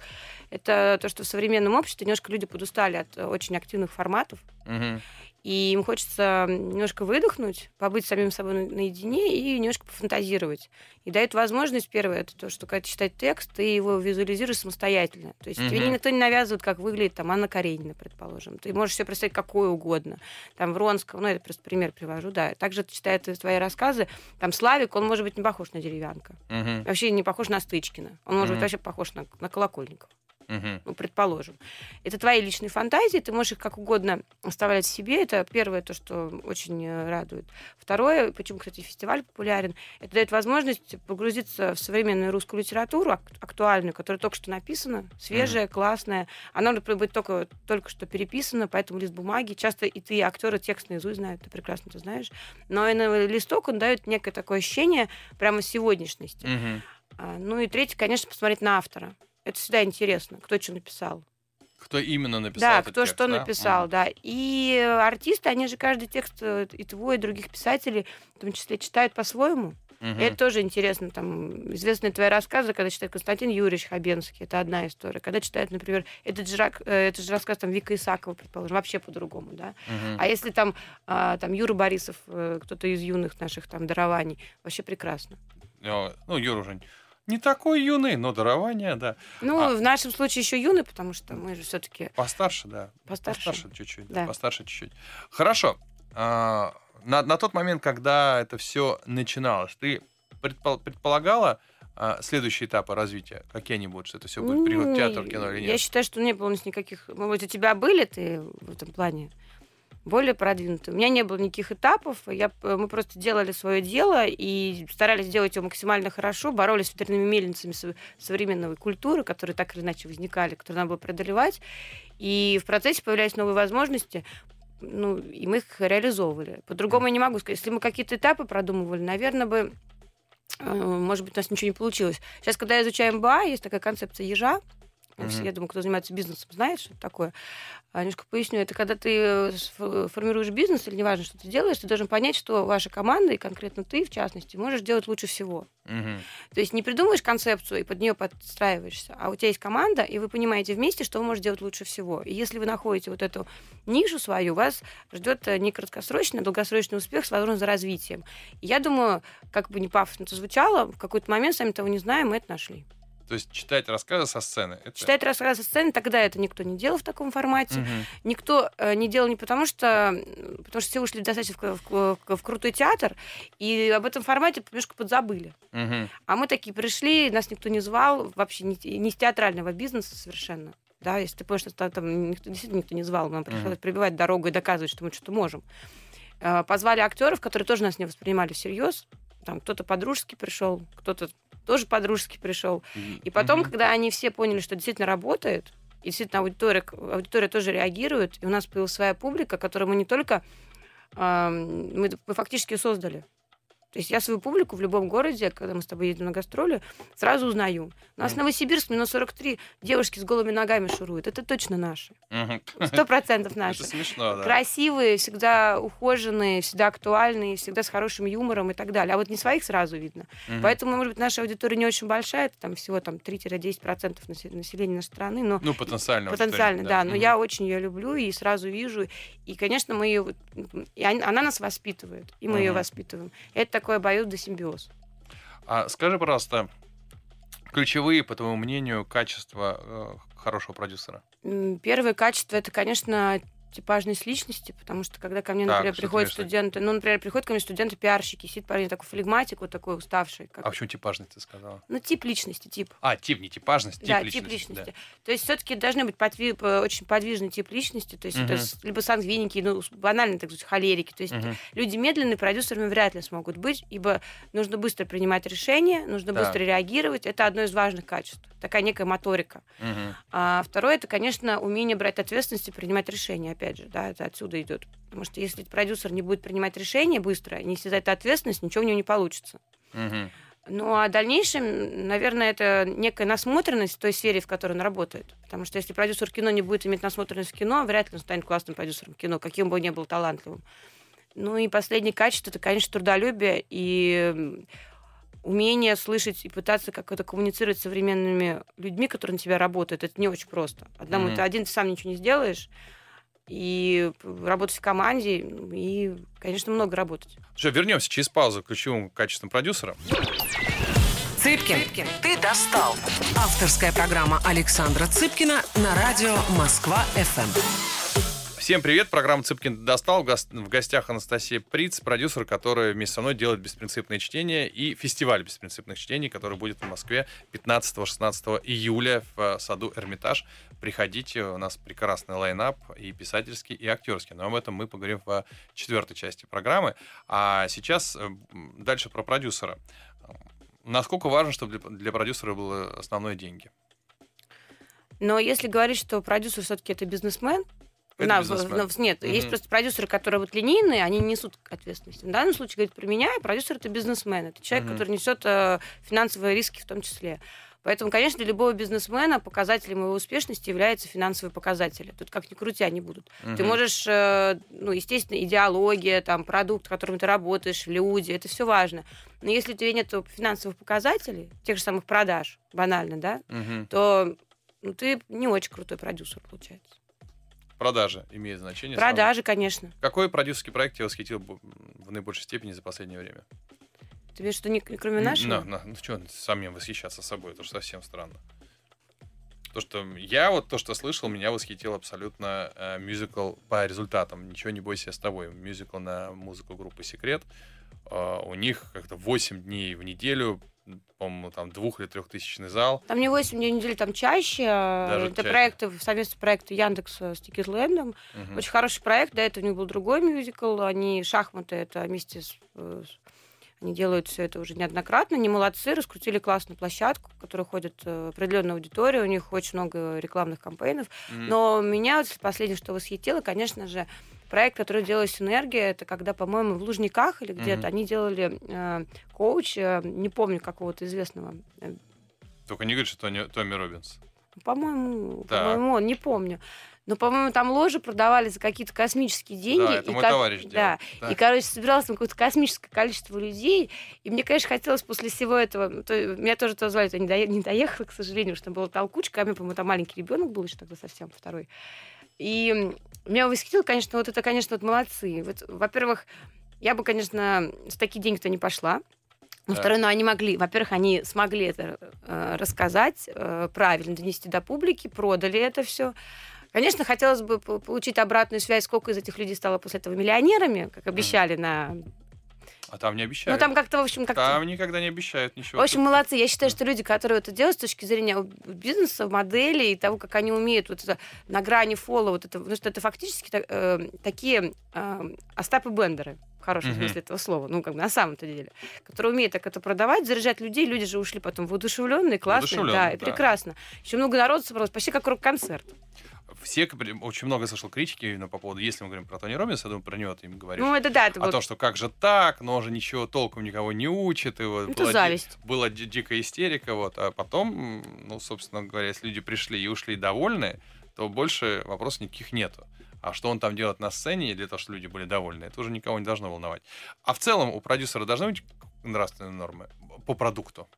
Это то, что в современном обществе немножко люди подустали от э, очень активных форматов. Мгм. И им хочется немножко выдохнуть, побыть самим собой на- наедине и немножко пофантазировать. И дает возможность, первое, это то, что когда ты читаешь текст, ты его визуализируешь самостоятельно. То есть тебе Мгм. никто не навязывает, как выглядит там Анна Каренина, предположим. Ты можешь себе представить какое угодно. Там Вронского, ну, это просто пример привожу, да. Также читая твои рассказы, там Славик, он может быть не похож на деревянка. Мгм. Вообще не похож на Стычкина. Он может Мгм. быть вообще похож на, на Колокольникова Мгм. ну, предположим. Это твои личные фантазии, ты можешь их как угодно оставлять себе. Это первое, то, что очень э, радует. Второе, почему, кстати, фестиваль популярен, это дает возможность погрузиться в современную русскую литературу, ак- актуальную, которая только что написана, свежая, классная. Она может быть только, только что переписана, поэтому лист бумаги. Часто и ты, актеры, текст наизусть знают, ты прекрасно это знаешь. Но и на листок он дает некое такое ощущение прямо сегодняшности. А, Ну и третье, конечно, посмотреть на автора. Это всегда интересно, кто что написал. Кто именно написал да, кто текст, что да? написал, Мгм. да. И э, артисты, они же каждый текст э, и твой, и других писателей, в том числе, читают по-своему. Мгм. И это тоже интересно. Там известные твои рассказы, когда читает Константин Юрьевич Хабенский, это одна история. Когда читает, например, этот же, э, этот же рассказ там Вика Исакова, предположим, вообще по-другому, да. Мгм. А если там, а, там Юра Борисов, кто-то из юных наших там дарований, вообще прекрасно. Ну, Юра уже не такой юный, но дарование, да. Ну, А. в нашем случае еще юный, потому что мы же все-таки Постарше, да. Постарше. чуть-чуть. Да. Да. Постарше чуть-чуть. Хорошо. А, на, на тот момент, когда это все начиналось, ты предпол- предполагала а, следующие этапы развития? Какие они будут? Что это все будет переход в театр, кино или Я нет? считаю, что не было у нас никаких... Может у тебя были ты в этом плане более продвинутые. У меня не было никаких этапов. Я, п- мы просто делали свое дело и старались сделать его максимально хорошо, боролись с ветряными мельницами со- современной культуры, которые так или иначе возникали, которые надо было преодолевать. И в процессе появлялись новые возможности, ну, и мы их реализовывали. По-другому я не могу сказать. Если мы какие-то этапы продумывали, наверное, бы э, может быть, у нас ничего не получилось. Сейчас, когда я изучаю МБА, есть такая концепция ежа. Мгм. Я думаю, кто занимается бизнесом, знает, что это такое. А, немножко поясню. Это когда ты э, формируешь бизнес, или неважно, что ты делаешь, ты должен понять, что ваша команда, и конкретно ты, в частности, можешь делать лучше всего. Мгм. То есть не придумываешь концепцию и под нее подстраиваешься, а у тебя есть команда, и вы понимаете вместе, что вы можете делать лучше всего. И если вы находите вот эту нишу свою, вас ждет э, не краткосрочный, а долгосрочный успех с возможностью за развитием. И я думаю, как бы не пафосно это звучало, в какой-то момент, сами того не знаем, мы это нашли. То есть читать рассказы со сцены. Это... Читать рассказы сцены, тогда это никто не делал в таком формате. Мгм. Никто э, не делал не потому, что, потому что все ушли достаточно в, в- в- в крутой театр, и об этом формате немножко подзабыли. Мгм. А мы такие пришли, нас никто не звал, вообще не, не с театрального бизнеса совершенно. Да, если ты понимаешь, что та- там никто, действительно никто не звал, нам пришлось Мгм. прибивать дорогу и доказывать, что мы что-то можем. Э, Позвали актеров, которые тоже нас не воспринимали всерьез. Там кто-то подружески пришел, кто-то тоже подружески пришел. И потом, Мгм. когда они все поняли, что действительно работает, и действительно аудитория, аудитория тоже реагирует, и у нас появилась своя публика, которую мы не только ам, мы, мы фактически создали. То есть я свою публику в любом городе, когда мы с тобой едем на гастроли, сразу узнаю. У нас в Мгм. Новосибирске минус 43 девушки с голыми ногами шуруют. Это точно наши. Сто процентов наши. Это смешно, да. Красивые, всегда ухоженные, всегда актуальные, всегда с хорошим юмором и так далее. А вот не своих сразу видно. Мгм. Поэтому, может быть, наша аудитория не очень большая, это там всего там 3-10% насе- населения нашей страны, но Ну, потенциально. потенциально, да. Но Мгм. я очень ее люблю и сразу вижу. И, конечно, мы ее... И он- она нас воспитывает, и мы ее Мгм. воспитываем. Это такой обоюдосимбиоз. А скажи, пожалуйста, ключевые, по твоему мнению, качества э, хорошего продюсера? Первое качество это, конечно, типажность личности, потому что когда ко мне, Так, например, приходят виду? студенты, ну, например, приходят ко мне студенты-пиарщики, сидит парень такой флегматик, вот такой уставший. Как... А почему типажность ты сказала? Ну, тип личности, тип. А, тип, не типажность, тип да, личности. тип личности. да. То есть все-таки должны быть подви- п- очень подвижный тип личности, то есть это Мгм. с- либо сангвиники, ну, банально так сказать, холерики. То есть Мгм. люди медленные продюсерами вряд ли смогут быть, ибо нужно быстро принимать решения, нужно Так. быстро реагировать. Это одно из важных качеств. Такая некая моторика. Мгм. А второе, это, конечно, умение брать ответственность и принимать решения, опять же, да, это отсюда идет. Потому что если продюсер не будет принимать решения быстро, не нести за это ответственность, ничего у него не получится. Мгм. Ну, а в дальнейшем, наверное, это некая насмотренность в той сфере, в которой он работает. Потому что если продюсер кино не будет иметь насмотренность в кино, вряд ли он станет классным продюсером кино, каким бы он ни был талантливым. Ну и последнее качество, это, конечно, трудолюбие и умение слышать и пытаться как-то коммуницировать с современными людьми, которые на тебя работают. Это не очень просто. Одному Мгм. ты один, ты сам ничего не сделаешь. И работать в команде, и, конечно, много работать. Слушай, вернемся через паузу к ключевым качествам продюсера. Цыпкин, ты достал. Авторская программа Александра Цыпкина на радио Москва-ФМ. Всем привет, программа «Цыпкин достал». В гос- В гостях Анастасия Приц, продюсер, который вместе со мной делает «Беспринципные чтения» и фестиваль «Беспринципных чтений», который будет в Москве 15-16 июля в э, саду «Эрмитаж». Приходите, у нас прекрасный лайнап и писательский, и актерский. Но об этом мы поговорим в четвертой части программы. А сейчас э, дальше про продюсера. Насколько важно, чтобы для продюсера было основное деньги? Но если говорить, что продюсер все-таки это бизнесмен, Это в- нет, есть Мгм. просто продюсеры, которые вот линейные, они не несут ответственности. В данном случае, говорит про меня, продюсер это бизнесмен, это человек, Мгм. который несет э, финансовые риски в том числе. Поэтому, конечно, для любого бизнесмена показателем его успешности являются финансовые показатели. Тут как ни крути, они будут. Ты Мгм. можешь, э, ну, естественно, идеология, там, продукт, которым ты работаешь, люди, это все важно. Но если у тебя нет финансовых показателей, тех же самых продаж, банально, да, Мгм. то ну, ты не очень крутой продюсер, получается. Продажи имеют значение. Продажи, конечно. Какой продюсерский проект тебя восхитил в наибольшей степени за последнее время? Видишь, что не, кроме нашего? На, на, ну что, самим восхищаться собой, это же совсем странно. То, что я вот то, что слышал, меня восхитил абсолютно э, мюзикл по результатам. Ничего не бойся с тобой. Мюзикл на музыку группы Секрет. Э, у них как-то 8 дней в неделю, по-моему, там двух или трехтысячный зал. Там не 8 дней в неделю, там чаще. Даже это чаще. проекты, совместные проекты Яндекса с Тикетлендом. Мгм. Очень хороший проект. До этого у них был другой мюзикл. Они шахматы, это вместе с... э, Они делают все это уже неоднократно. Они молодцы, раскрутили классную площадку, в которой ходит э, определенная аудитория. У них очень много рекламных кампейнов. Мгм. Но меня вот последнее, что восхитило, конечно же, проект, который делала Синергия, это когда, по-моему, в Лужниках или где-то Мгм. они делали э, коуч, э, не помню какого-то известного, э, Только не говори, что Тони- Томми Робинс. по-моему, Так. по-моему, он, не помню. Но, по-моему, там ложи продавали за какие-то космические деньги. да, это и мой как- товарищ. Да, Да. и, короче, собиралось там какое-то космическое количество людей. И мне, конечно, хотелось после всего этого... то- меня тоже туда звали, я не, дое- не доехала, к сожалению, что там была толкучка. А мне, по-моему, там маленький ребенок был еще тогда совсем второй. И меня восхитило, конечно, вот это, конечно, вот молодцы. Вот, во-первых, я бы, конечно, с такие деньги-то не пошла. Но Так. второе, ну, они могли, во-первых, они смогли это э, рассказать э, правильно, донести до публики, продали это все. Конечно, хотелось бы по- получить обратную связь, сколько из этих людей стало после этого миллионерами, как обещали на... А там не обещают. Ну, там как-то, в общем, как-то... Там никогда не обещают ничего. В общем, молодцы. Я считаю, что люди, которые это делают с точки зрения бизнеса, модели и того, как они умеют вот это на грани фола, вот это, потому что это фактически э, такие э, Остапы Бендеры, в хорошем смысле этого слова, ну, как бы на самом-то деле, которые умеют так это продавать, заряжать людей. Люди же ушли потом воодушевленные, классные, да, Воодушевлённые, и да. прекрасно. Еще много народу собралось, почти как рок-концерт. Все, очень много слышал критики именно по поводу, если мы говорим про Тони Робинса, я думаю, про него ты им говоришь. Ну, это да, это а вот то, что как же так, но он же ничего толком никого не учит. И вот Это была, ди- зависть. была ди- дикая истерика, вот. А потом, ну, собственно говоря, если люди пришли и ушли довольны, то больше вопросов никаких нету. А что он там делает на сцене для того, чтобы люди были довольны, это уже никого не должно волновать. А в целом у продюсера должны быть нравственные нормы по продукту.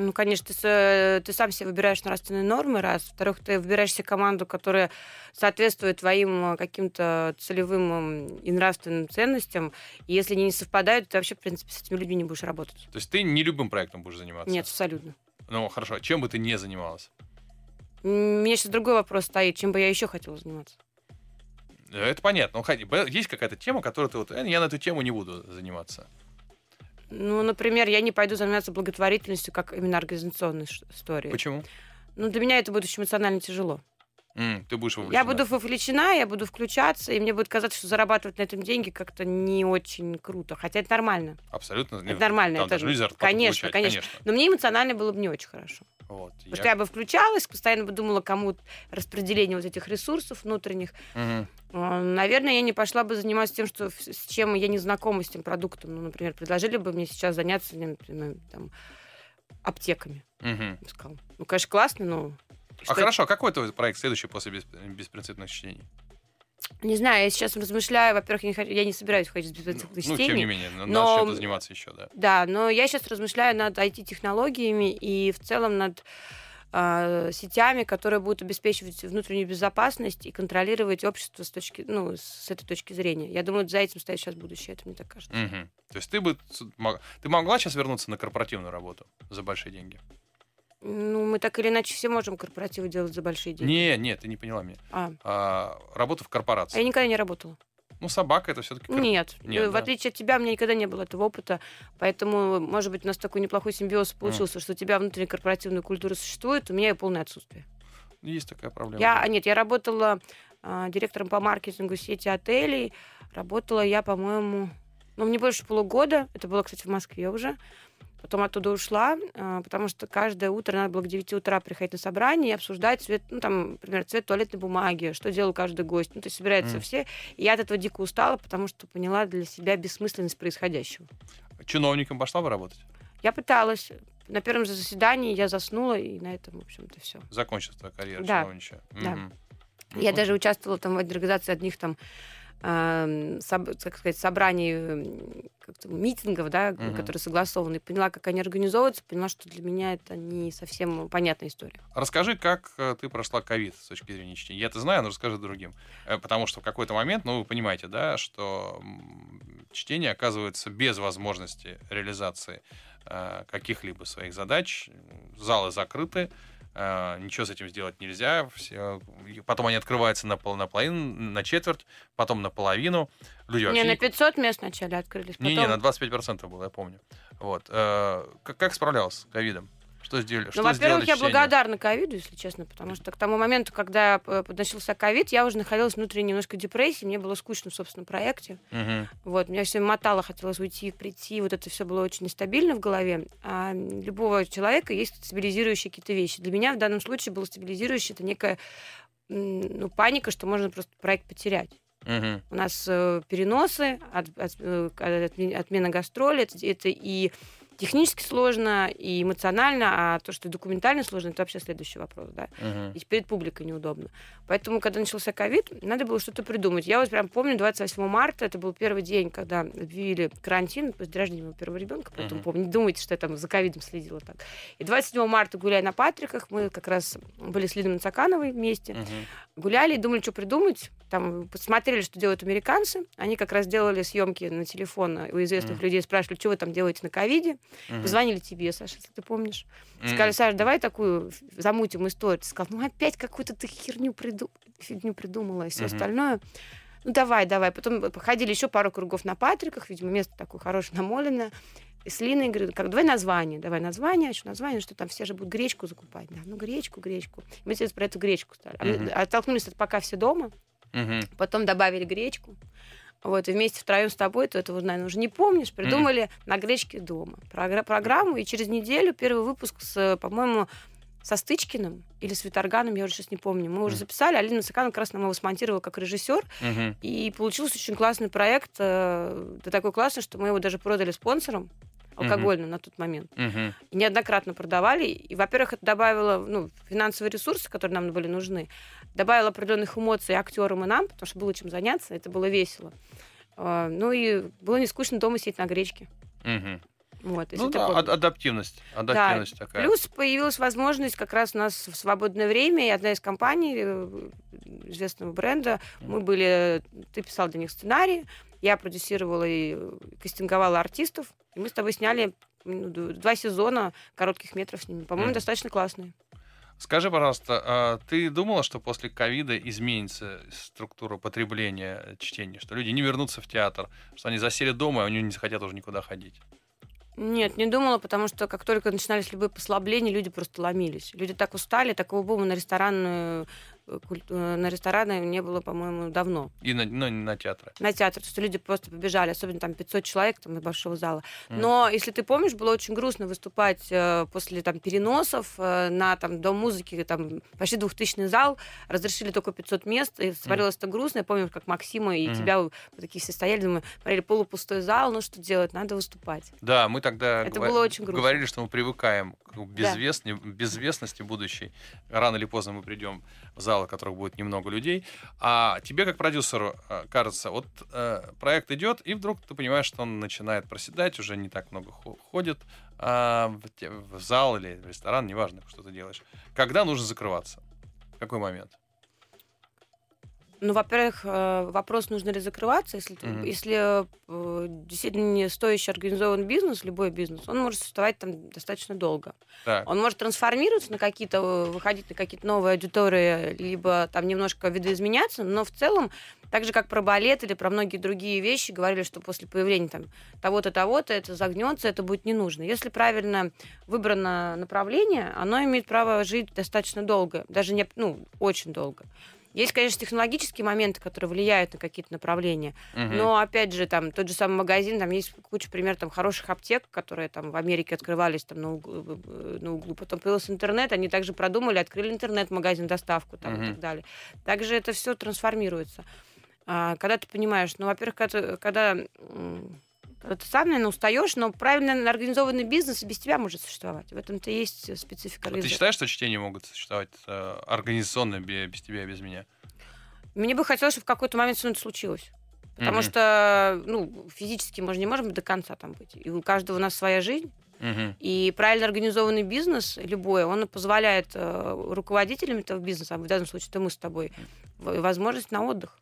Ну, конечно, ты, ты сам себе выбираешь нравственные нормы, раз. Во-вторых, ты выбираешь себе команду, которая соответствует твоим э, каким-то целевым и нравственным ценностям. И если они не совпадают, ты вообще, в принципе, с этими людьми не будешь работать. То есть ты не любым проектом будешь заниматься? Нет, абсолютно. Ну, хорошо. а Чем бы ты не занималась? У меня сейчас другой вопрос стоит. Чем бы я еще хотела заниматься? Это понятно. Ну, есть какая-то тема, которую ты вот, «Э, я на эту тему не буду заниматься. Ну, например, я не пойду заниматься благотворительностью как именно организационной историей. Почему? Ну, для меня это будет очень эмоционально тяжело. Mm, ты будешь вовлечена. Я буду вовлечена, я буду включаться, и мне будет казаться, что зарабатывать на этом деньги как-то не очень круто. Хотя это нормально. Абсолютно. Это нормально. Там это... даже люди конечно, конечно, конечно. Но мне эмоционально было бы не очень хорошо. Вот, Потому я... что я бы включалась, постоянно бы думала, кому распределение вот этих ресурсов внутренних. Угу. Наверное, я не пошла бы заниматься тем, что, с чем я не знакома с этим продуктом. Ну, например, предложили бы мне сейчас заняться, например, там, аптеками. Угу. Сказал. Ну, конечно, классно, но... А хорошо, а какой твой проект следующий после бес... беспринципных чтений? Не знаю, я сейчас размышляю. Во-первых, я не, хочу, я не собираюсь ходить без беспринципных ну, чтений. Ну, тем не менее, надо но... чем-то заниматься еще, да. Да, но я сейчас размышляю над IT-технологиями и в целом над э, сетями, которые будут обеспечивать внутреннюю безопасность и контролировать общество с, точки, ну, с этой точки зрения. Я думаю, за этим стоит сейчас будущее, это мне так кажется. Угу. То есть ты бы ты могла сейчас вернуться на корпоративную работу за большие деньги? Ну, мы так или иначе все можем корпоративы делать за большие деньги. Не, нет, ты не поняла меня. А. А, работа в корпорации. А я никогда не работала. Ну, собака это все-таки... Нет, Нет в да? отличие от тебя, у меня никогда не было этого опыта, поэтому, может быть, у нас такой неплохой симбиоз получился, mm. что у тебя внутренняя корпоративная культура существует, у меня ее полное отсутствие. Есть такая проблема. Я, нет, я работала а, директором по маркетингу сети отелей, работала я, по-моему, ну, не больше полугода, это было, кстати, в Москве уже, Потом оттуда ушла, а, потому что каждое утро надо было к 9 утра приходить на собрание и обсуждать цвет, ну, там, например, цвет туалетной бумаги, что делал каждый гость. Ну, то есть собираются mm. все. И я от этого дико устала, потому что поняла для себя бессмысленность происходящего. Чиновником пошла бы работать? Я пыталась. На первом же заседании я заснула, и на этом, в общем-то, все. Закончилась твоя карьера да. чиновничья. Да. Mm-hmm. Я даже участвовала там в организации одних там так сказать, собраний, митингов, да, угу. которые согласованы, поняла, как они организовываются, поняла, что для меня это не совсем понятная история. Расскажи, как э, ты прошла ковид с точки зрения чтения. Я это знаю, но расскажи другим. Э, потому что в какой-то момент, ну, вы понимаете, да, что чтение оказывается без возможности реализации э, каких-либо своих задач. Залы закрыты, ничего с этим сделать нельзя. Все, потом они открываются на, пол, на половину, на четверть, потом на половину. Люди вообще... Не, на 500 мест вначале открылись. Потом... Не-не, на 25% было, я помню. Вот. Uh, как, как справлялся с ковидом? Что сделали? Ну, что во-первых, я благодарна ковиду, если честно, потому что к тому моменту, когда начался ковид, я уже находилась внутри немножко депрессии, мне было скучно в собственном проекте. Угу. Вот, меня все мотало, хотелось уйти, прийти, вот это все было очень нестабильно в голове. А любого человека есть стабилизирующие какие-то вещи. Для меня в данном случае было стабилизирующее, это некая ну, паника, что можно просто проект потерять. Угу. У нас э, переносы, от, от, э, от, отмена гастролей, это, это и технически сложно и эмоционально, а то, что документально сложно, это вообще следующий вопрос, да. Uh-huh. И перед публикой неудобно. Поэтому, когда начался ковид, надо было что-то придумать. Я вот прям помню, 28 марта, это был первый день, когда объявили карантин после рождения моего первого ребенка, поэтому uh-huh. помню. Не думайте, что я там за ковидом следила так. И 27 марта, гуляя на Патриках, мы как раз были с Лидой Нацакановой вместе, uh-huh. гуляли и думали, что придумать. Там посмотрели, что делают американцы. Они как раз делали съемки на телефон у известных uh-huh. людей, спрашивали, что вы там делаете на ковиде. Mm-hmm. Позвонили тебе, Саша, если ты помнишь. Сказали, Саша, давай такую замутим историю. Ты сказал, ну опять какую-то ты херню приду... фигню придумала и все mm-hmm. остальное. Ну давай, давай. Потом походили еще пару кругов на Патриках, видимо, место такое хорошее, намоленное. И с Линой говорю, как, давай название, давай название, еще название, что там все же будут гречку закупать. Да, ну гречку, гречку. Мы сейчас про эту гречку стали. Mm-hmm. Оттолкнулись от пока все дома, mm-hmm. потом добавили гречку. Вот, и вместе втроем с тобой, ты этого, наверное, уже не помнишь, придумали mm. на гречке дома програ- программу, и через неделю первый выпуск с, по-моему, со Стычкиным или с Виторганом, я уже сейчас не помню. Мы уже записали, Алина Саканова как раз нам его смонтировала как режиссер, mm-hmm. и получился очень классный проект. Э, да такой классный, что мы его даже продали спонсорам алкогольным mm-hmm. на тот момент. Mm-hmm. И неоднократно продавали. И, во-первых, это добавило ну, финансовые ресурсы, которые нам были нужны. Добавило определенных эмоций актерам и нам, потому что было чем заняться, это было весело. А, ну и было не скучно дома сидеть на гречке. Mm-hmm. Вот, ну да, ад- адаптивность. адаптивность да. такая. Плюс появилась возможность как раз у нас в свободное время, и одна из компаний э, известного бренда, мы были, ты писал для них сценарий, я продюсировала и кастинговала артистов, и мы с тобой сняли ну, два сезона коротких метров с ними. По-моему, mm. достаточно классные. Скажи, пожалуйста, а ты думала, что после ковида изменится структура потребления чтения, что люди не вернутся в театр, что они засели дома, и они не захотят уже никуда ходить? Нет, не думала, потому что как только начинались любые послабления, люди просто ломились. Люди так устали, такого бума на ресторанную Э, э, на рестораны не было, по-моему, давно. И на, ну, на театры? На театр. То есть люди просто побежали, особенно там 500 человек там, из большого зала. Mm. Но, если ты помнишь, было очень грустно выступать э, после там, переносов э, на там, Дом музыки, там почти двухтысячный зал, разрешили только 500 мест, и смотрелось mm. это грустно. Я помню, как Максима и mm. тебя вы такие все стояли, думаю, смотрели полупустой зал, ну что делать, надо выступать. Да, мы тогда это говор... было очень грустно. говорили, что мы привыкаем к безвестности, да. безвестности будущей. Рано или поздно мы придем в зал, в которых будет немного людей. А тебе, как продюсеру, э, кажется, вот э, проект идет, и вдруг ты понимаешь, что он начинает проседать, уже не так много ходит э, в зал или в ресторан, неважно, что ты делаешь. Когда нужно закрываться? В какой момент? Ну, во-первых, э, вопрос, нужно ли закрываться. Если, mm-hmm. если э, действительно не стоящий организован бизнес, любой бизнес, он может существовать там достаточно долго. Так. Он может трансформироваться на какие-то, выходить на какие-то новые аудитории, либо там немножко видоизменяться, но в целом, так же, как про балет или про многие другие вещи, говорили, что после появления там того-то, того-то это загнется, это будет не нужно. Если правильно выбрано направление, оно имеет право жить достаточно долго, даже не, ну, очень долго. Есть, конечно, технологические моменты, которые влияют на какие-то направления, угу. но, опять же, там тот же самый магазин, там есть куча примеров там, хороших аптек, которые там в Америке открывались там, на, углу, на углу. Потом появился интернет, они также продумали, открыли интернет-магазин, доставку там, угу. и так далее. Также это все трансформируется. А, когда ты понимаешь, ну, во-первых, когда, когда ты сам, наверное, устаешь, но правильно организованный бизнес без тебя может существовать. В этом-то есть специфика. А ты считаешь, что чтения могут существовать э, организационно без тебя, без меня? Мне бы хотелось, чтобы в какой-то момент все это случилось. Потому mm-hmm. что, ну, физически мы же не можем до конца там быть. И у каждого у нас своя жизнь. Mm-hmm. И правильно организованный бизнес, любой, он позволяет э, руководителям этого бизнеса, а в данном случае это мы с тобой, возможность на отдых.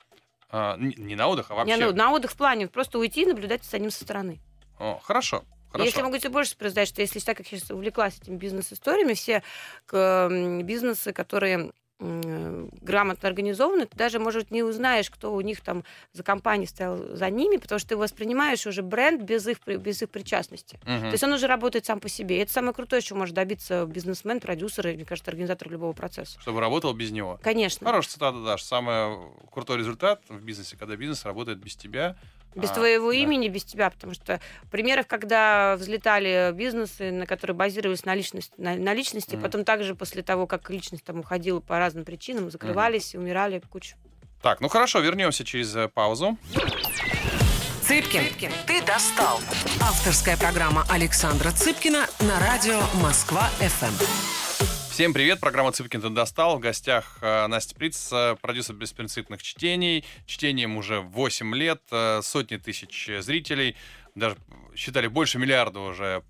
А, не на отдых, а вообще? Не, ну, на отдых в плане просто уйти и наблюдать за ним со стороны. О, хорошо. Хорошо. Если могу тебе больше сказать, что если так как я сейчас увлеклась этими бизнес-историями, все бизнесы, которые грамотно организованы, ты даже, может, не узнаешь, кто у них там за компанией стоял за ними, потому что ты воспринимаешь уже бренд без их, без их причастности. Угу. То есть он уже работает сам по себе. И это самое крутое, что может добиться бизнесмен, продюсер и, мне кажется, организатор любого процесса. Чтобы работал без него. Конечно. Хорошая цитата, Даш. Самый крутой результат в бизнесе, когда бизнес работает без тебя, без а, твоего да. имени, без тебя, потому что примеров, когда взлетали бизнесы, на которые базировались на личности, на, на личности, mm. потом также после того, как личность там уходила по разным причинам, закрывались, mm. умирали куча. Так, ну хорошо, вернемся через э, паузу. Цыпкин, Цыпкин, ты достал. Авторская программа Александра Цыпкина на радио Москва-ФМ. Всем привет, программа «Цыпкин достал». В гостях э, Настя Приц, э, продюсер беспринципных чтений. Чтением уже 8 лет, э, сотни тысяч зрителей. Даже считали больше миллиарда уже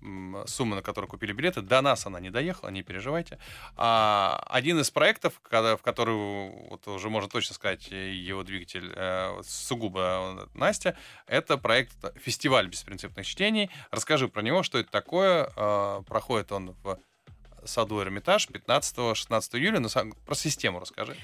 суммы, на которые купили билеты. До нас она не доехала, не переживайте. А, один из проектов, в который вот уже можно точно сказать его двигатель сугубо Настя, это проект «Фестиваль беспринципных чтений». Расскажи про него, что это такое. Проходит он в саду Эрмитаж 15-16 июля. Ну, про систему расскажи.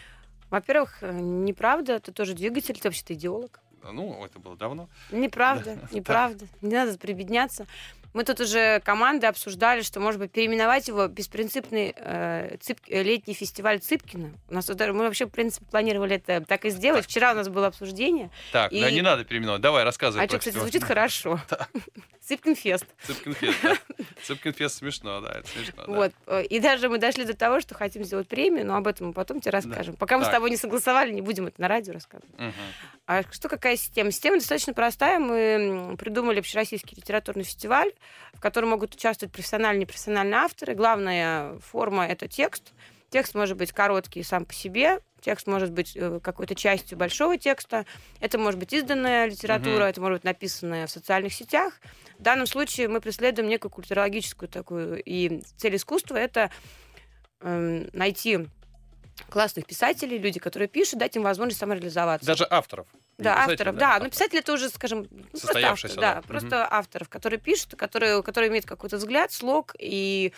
Во-первых, э, неправда, это тоже двигатель, ты вообще-то идеолог. Ну, это было давно. Неправда, да. неправда. Не надо прибедняться. Мы тут уже команды обсуждали, что, может быть, переименовать его беспринципный э, цып... летний фестиваль Цыпкина. У нас мы вообще, в принципе, планировали это так и сделать. Так. Вчера у нас было обсуждение. Так, и... да, не надо переименовать. Давай, рассказывай. А что, кстати, звучит хорошо. Цыпкинфест. Цыпкинфест, да. Цыпкинфест смешно, да, это смешно. Вот. И даже мы дошли до того, что хотим сделать премию, но об этом мы потом тебе расскажем. Пока мы с тобой не согласовали, не будем это на радио рассказывать. А что какая система? Система достаточно простая. Мы придумали общероссийский литературный фестиваль, в котором могут участвовать профессиональные и непрофессиональные авторы. Главная форма — это текст. Текст может быть короткий сам по себе, текст может быть э, какой-то частью большого текста, это может быть изданная литература, mm это может быть написанная в социальных сетях. В данном случае мы преследуем некую культурологическую такую, и цель искусства — это э, найти классных писателей, люди, которые пишут, дать им возможность самореализоваться. Даже авторов. Да, авторов, да. да. Но писатель это уже, скажем, ну, просто автор, да, да. просто угу. авторов, которые пишут, которые, которые имеют какой-то взгляд, слог и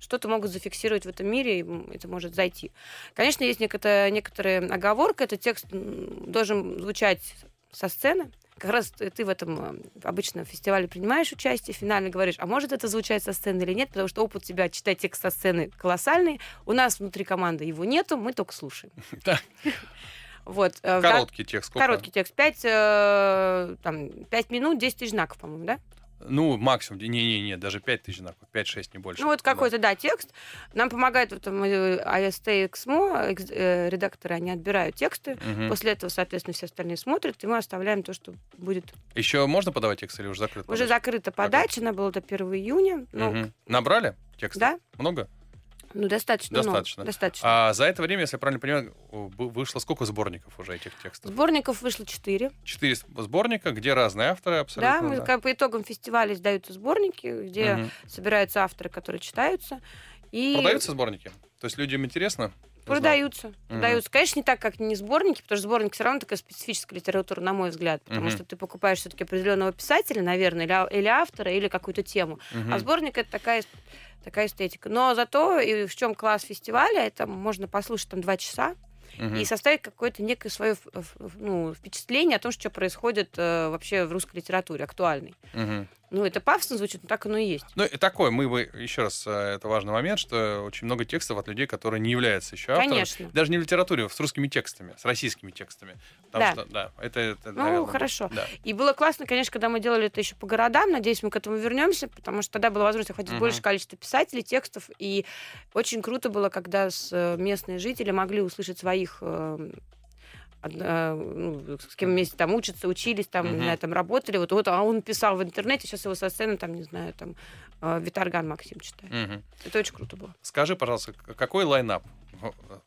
что-то могут зафиксировать в этом мире, и это может зайти. Конечно, есть некоторая, некоторая оговорка, этот текст должен звучать со сцены, как раз ты в этом э, обычно в фестивале принимаешь участие, финально говоришь, а может это звучать со сцены или нет, потому что опыт тебя читать текст со сцены колоссальный. У нас внутри команды его нету, мы только слушаем. Вот. Э, короткий текст. Короткий текст. Пять, э, там, пять минут, 10 тысяч знаков, по-моему, да? Ну, максимум, не-не-не, даже 5 тысяч знаков, 5-6, не больше. Ну, вот какой-то, да, текст. Нам помогает вот, AST и XMO, редакторы, они отбирают тексты. Угу. После этого, соответственно, все остальные смотрят, и мы оставляем то, что будет. Еще можно подавать текст или уже закрыто? Уже закрыта подача, она была до 1 июня. Ну, угу. Набрали текст? Да. Много? Ну, достаточно. Достаточно. Много, достаточно. А за это время, если я правильно понимаю, вышло сколько сборников уже этих текстов? Сборников вышло четыре. Четыре сборника, где разные авторы абсолютно. Да, мы, да. Как по итогам фестиваля издаются сборники, где угу. собираются авторы, которые читаются. И... Продаются сборники? То есть людям интересно? Продаются. Угу. Продаются. Конечно, не так, как не сборники, потому что сборник все равно такая специфическая литература, на мой взгляд. Потому угу. что ты покупаешь все-таки определенного писателя, наверное, или, или автора, или какую-то тему. Угу. А сборник это такая такая эстетика. Но зато и в чем класс фестиваля, это можно послушать там два часа угу. и составить какое-то некое свое ну, впечатление о том, что происходит э, вообще в русской литературе, актуальной. Угу. Ну, это пафосно звучит, но так оно и есть. Ну, и такое, мы бы, еще раз, э, это важный момент, что очень много текстов от людей, которые не являются еще авторами. Конечно. Даже не в литературе, с русскими текстами, с российскими текстами. Потому да. что, да, это, это Ну, наверное, хорошо. Да. И было классно, конечно, когда мы делали это еще по городам. Надеюсь, мы к этому вернемся, потому что тогда была возможность охватить угу. большее количество писателей, текстов. И очень круто было, когда с э, местные жители могли услышать своих Э, ну, с кем вместе там учатся, учились, там, uh-huh. не знаю, там работали. Вот, вот, а он писал в интернете, сейчас его со сцены, там, не знаю, там, э, Виторган Максим читает. Uh-huh. Это очень круто было. Скажи, пожалуйста, какой лайнап?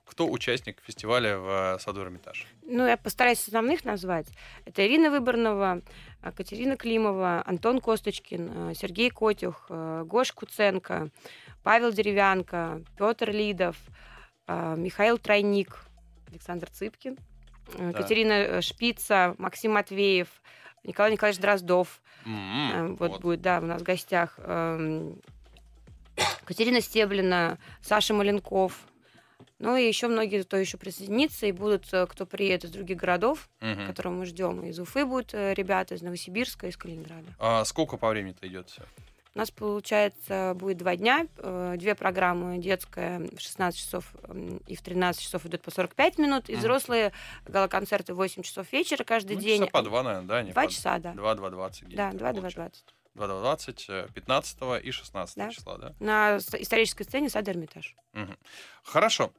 Кто участник фестиваля в э, Саду Эрмитаж? Ну, я постараюсь основных назвать. Это Ирина Выборнова, Катерина Климова, Антон Косточкин, Сергей Котюх, Гош Куценко, Павел Деревянко, Петр Лидов, Михаил Тройник, Александр Цыпкин, да. Катерина э, Шпица, Максим Матвеев, Николай Николаевич Дроздов. Mm-hmm. Вот, вот будет, да, у нас в гостях. Эм, Катерина Стеблина, Саша Маленков. Ну и еще многие, кто еще присоединится, и будут, э, кто приедет из других городов, uh-huh. которого мы ждем. Из Уфы будут ребята, из Новосибирска, из Калининграда. А сколько по времени-то идет все? У нас, получается, будет два дня, э, две программы. Детская в 16 часов и в 13 часов идут по 45 минут, и взрослые галоконцерты в 8 часов вечера каждый ну, день. Часа по два, наверное, да? Не два по... часа, да. Два, два, двадцать. Да, два, два, двадцать. 2.20, 15 и 16 да. числа, да? На исторической сцене сад Эрмитаж. Угу. Хорошо.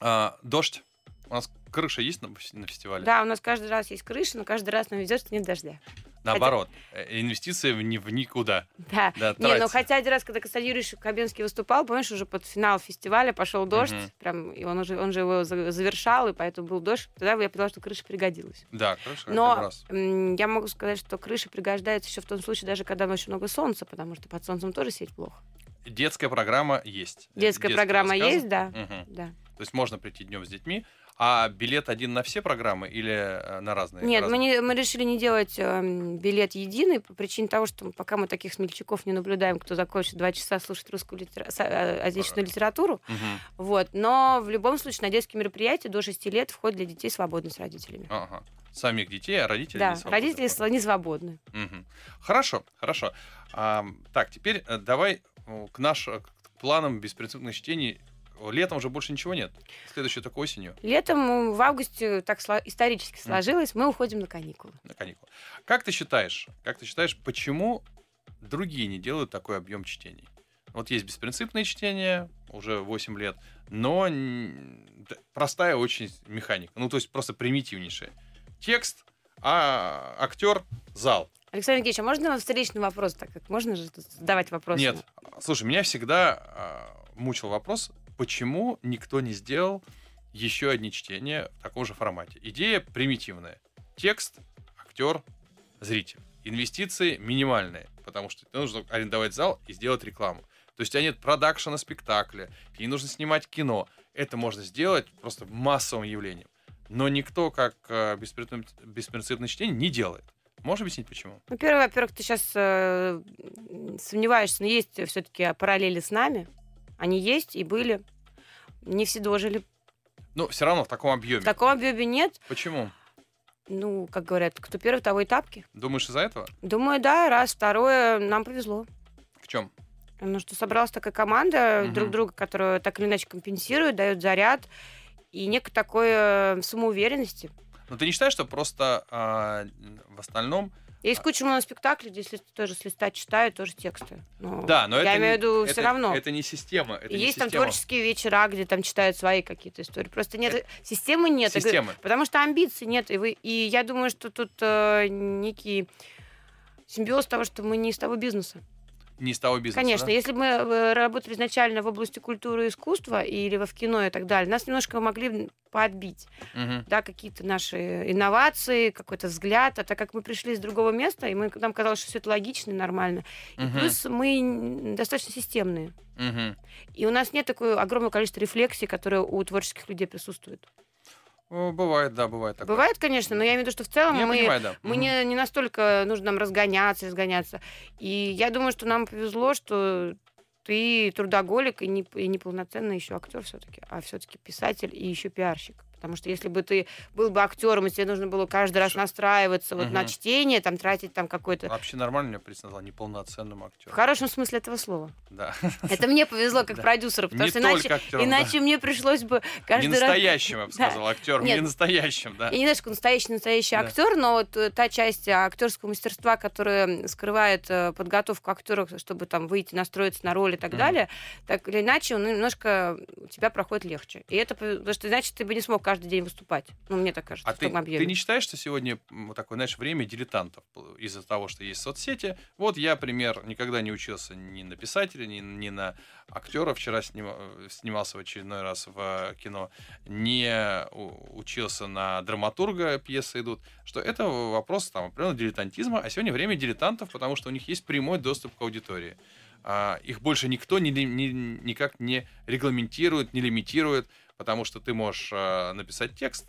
А, дождь. У нас крыша есть на, на фестивале? Да, у нас каждый раз есть крыша, но каждый раз нам везет, что нет дождя. Наоборот, хотя... Э, инвестиции в, ни, в никуда. Да. да не, но хотя один раз, когда Константин Юрьевич Кабенский выступал, помнишь, уже под финал фестиваля пошел дождь, угу. прям, и он уже, он же его завершал, и поэтому был дождь. Тогда я поняла, что крыша пригодилась. Да, крыша Но раз. я могу сказать, что крыша пригождается еще в том случае, даже когда очень много солнца, потому что под солнцем тоже сеть плохо. Детская программа есть. Детская Детские программа рассказы. есть, да. Угу. да. То есть можно прийти днем с детьми, а билет один на все программы или э, на разные? Нет, разные? Мы, не, мы решили не делать э, билет единый по причине того, что пока мы таких смельчаков не наблюдаем, кто закончит два часа слушать русскую литера... Э, отечественную литературу. Угу. Вот. Но в любом случае на детские мероприятия до 6 лет вход для детей свободный с родителями. Ага. Самих детей, а родители да, не свободны. родители не свободны. Угу. Хорошо, хорошо. А, так, теперь давай к нашим планам беспринципных чтений Летом уже больше ничего нет. Следующее только осенью. Летом в августе так исторически сложилось, мы уходим на каникулы. На каникулы. Как ты считаешь, как ты считаешь, почему другие не делают такой объем чтений? Вот есть беспринципное чтение, уже 8 лет, но простая очень механика. Ну, то есть просто примитивнейшая. Текст, а актер зал. Александр Евгеньевич, а можно встречный вопрос, так как можно же задавать вопросы? Нет. Слушай, меня всегда а, мучил вопрос, почему никто не сделал еще одни чтения в таком же формате. Идея примитивная. Текст, актер, зритель. Инвестиции минимальные, потому что тебе нужно арендовать зал и сделать рекламу. То есть у тебя нет продакшена спектакля, тебе не нужно снимать кино. Это можно сделать просто массовым явлением. Но никто, как э, беспринципное чтение, не делает. Можешь объяснить, почему? Ну, первое, во-первых, ты сейчас э, сомневаешься, но есть все-таки параллели с нами. Они есть и были. Не все дожили. Ну, все равно в таком объеме. В таком объеме нет. Почему? Ну, как говорят, кто первый, того и тапки. Думаешь, из-за этого? Думаю, да, раз. Второе, нам повезло. В чем? Ну, что собралась такая команда Мгм. друг друга, которая так или иначе компенсирует, дает заряд и некой такой э, самоуверенности. Но ты не считаешь, что просто а, в остальном... Есть куча моноспектаклей, ли- тоже с листа читают, тоже тексты. Ну, Да, но я это... имею в виду все равно. Это не система. Это И не есть там система. творческие вечера, где там читают свои какие-то истории. Просто нет системы нет. Говорю, Системы. Потому что амбиций нет. И, вы, и я думаю, что тут э, некий симбиоз того, что мы не из того бизнеса. Не из того бизнеса, Конечно, да? если бы мы э, работали изначально в области культуры и искусства или в кино и так далее, нас немножко могли подбить, Мгм. да, какие-то наши инновации, какой-то взгляд, а так как мы пришли с другого места, и мы, нам казалось, что все это логично и нормально. И Мгм. плюс мы достаточно системные. Мгм. И у нас нет такое огромного количества рефлексий, которые у творческих людей присутствуют. Бывает, да, бывает такое. Бывает, конечно, но я имею в виду, что в целом Я мы, понимаю, да. мы не, не настолько нужно нам разгоняться, разгоняться. И я думаю, что нам повезло, что ты трудоголик и, не, и неполноценный еще актер все-таки, а все-таки писатель и еще пиарщик. Потому что если бы ты был бы актером, и тебе нужно было каждый раз настраиваться вот на чтение, там тратить там какой-то... Вообще нормально меня признал неполноценным В актером. хорошем смысле этого слова. Да. Это мне повезло как Да. продюсеру, потому Не что иначе, актером, иначе мне пришлось бы каждый Не раз... настоящим, я бы Да. сказал, актером. Нет. Не настоящим, да. Я не знаю, что настоящий настоящий Да. актер, но вот э, та часть актерского мастерства, которая скрывает э, подготовку актера, чтобы там выйти, настроиться на роль и так далее, так или иначе, он немножко у тебя проходит легче. И это потому что иначе ты бы не смог каждый день выступать. Ну, мне так кажется, А в ты, том объеме. ты не считаешь, что сегодня вот такое, знаешь, время дилетантов из-за того, что есть соцсети? Вот я, пример, никогда не учился ни на писателя, ни, ни на актера. Вчера снима- э, снимался в очередной раз в э, кино. Не учился на драматурга, пьесы идут. Что это вопрос там определенного дилетантизма. А сегодня время дилетантов, потому что у них есть прямой доступ к аудитории. А, их больше никто ни- ни- никак не регламентирует, не лимитирует, потому что ты можешь а, написать текст,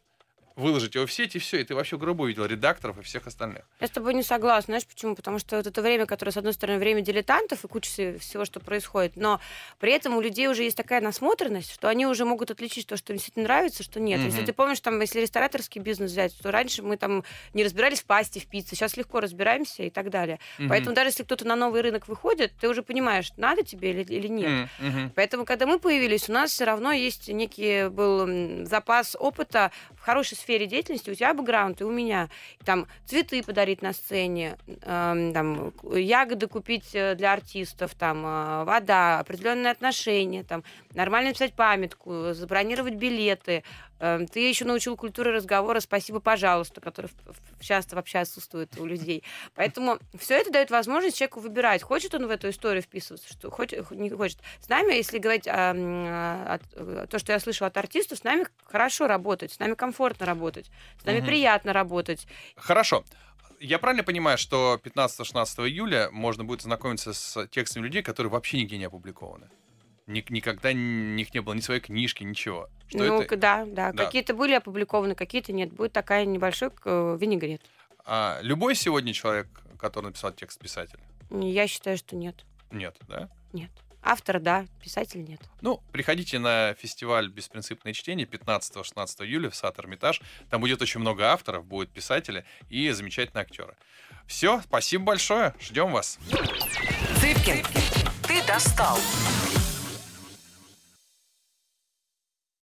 выложить его в сеть, и все, и ты вообще грубо увидел редакторов и всех остальных. Я с тобой не согласна. Знаешь почему? Потому что вот это время, которое, с одной стороны, время дилетантов и куча все- всего, что происходит, но при этом у людей уже есть такая насмотренность, что они уже могут отличить то, что им действительно нравится, что нет. Если Мгм. ты помнишь, там, если рестораторский бизнес взять, то раньше мы там не разбирались в пасте, в пицце, сейчас легко разбираемся и так далее. Мгм. Поэтому даже если кто-то на новый рынок выходит, ты уже понимаешь, надо тебе или, или нет. Мгм. Поэтому, когда мы появились, у нас все равно есть некий был запас опыта в хорошей сфере деятельности. У тебя бэкграунд, и у меня. Там цветы подарить на сцене, эм, там, ягоды купить э, для артистов, там, э, вода, определенные отношения, там, нормально написать памятку, забронировать билеты. Эм, Ты еще научил культуры разговора «спасибо, пожалуйста», который часто вообще отсутствует у людей. Поэтому все это дает возможность человеку выбирать, хочет он в эту историю вписываться, что хочет, не хочет. С нами, если говорить о, м, о- о- то, что я слышала от артистов, с нами хорошо работать, с нами комфортно работать, с нами Мгм. приятно работать. Хорошо. Я правильно понимаю, что 15-16 июля можно будет знакомиться с текстами людей, которые вообще нигде не опубликованы? Ни- никогда у них не было ни своей книжки, ничего. Что ну, это? да, да, Да. Какие-то были опубликованы, какие-то нет. Будет такая небольшой э, винегрет. А, любой сегодня человек, который написал текст писатель? Я считаю, что нет. Нет, да? Нет. Автор, да, писатель нет. Ну, приходите на фестиваль «Беспринципное чтение» 15-16 июля в Сад Эрмитаж. Там будет очень много авторов, будут писатели и замечательные актеры. Все, спасибо большое, ждем вас. Цыпкин, ты достал.